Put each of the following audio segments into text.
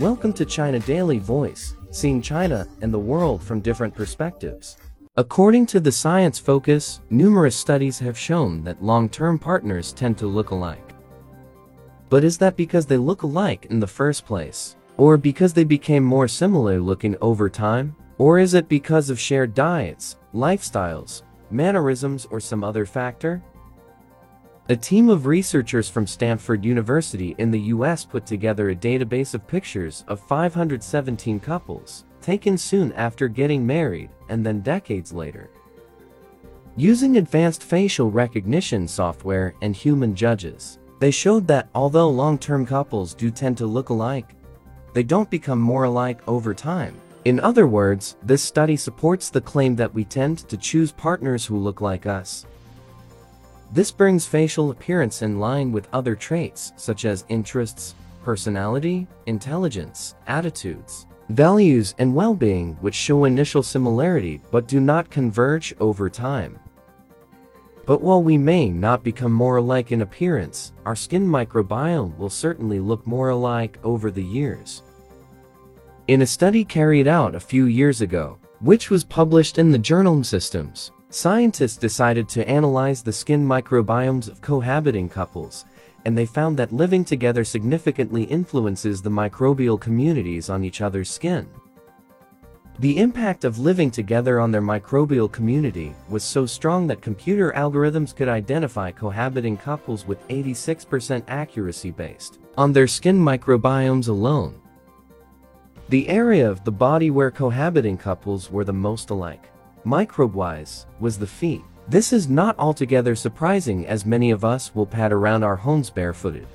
Welcome to China Daily Voice, seeing China and the world from different perspectives. According to the Science Focus, numerous studies have shown that long-term partners tend to look alike. But is that because they look alike in the first place? Or because they became more similar looking over time? Or is it because of shared diets, lifestyles, mannerisms or some other factor? A team of researchers from Stanford University in the US put together a database of pictures of 517 couples, taken soon after getting married and then decades later. Using advanced facial recognition software and human judges, they showed that although long-term couples do tend to look alike, they don't become more alike over time. In other words, this study supports the claim that we tend to choose partners who look like us. This brings facial appearance in line with other traits such as interests, personality, intelligence, attitudes, values, and well-being which show initial similarity but do not converge over time. But while we may not become more alike in appearance, our skin microbiome will certainly look more alike over the years. In a study carried out a few years ago, which was published in the journal Systems, scientists decided to analyze the skin microbiomes of cohabiting couples, and they found that living together significantly influences the microbial communities on each other's skin. The impact of living together on their microbial community was so strong that computer algorithms could identify cohabiting couples with 86% accuracy based on their skin microbiomes alone. The area of the body where cohabiting couples were the most alike, microbe-wise, was the feet. This is not altogether surprising as many of us will pad around our homes barefooted.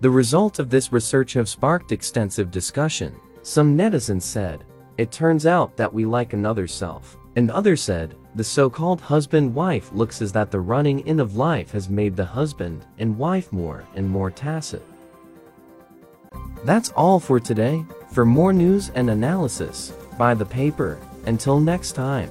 The results of this research have sparked extensive discussion. Some netizens said, it turns out that we like another self. And others said, the so-called husband-wife looks as that the running in of life has made the husband and wife more and more tacit. That's all for today. For more news and analysis, buy the paper. Until next time.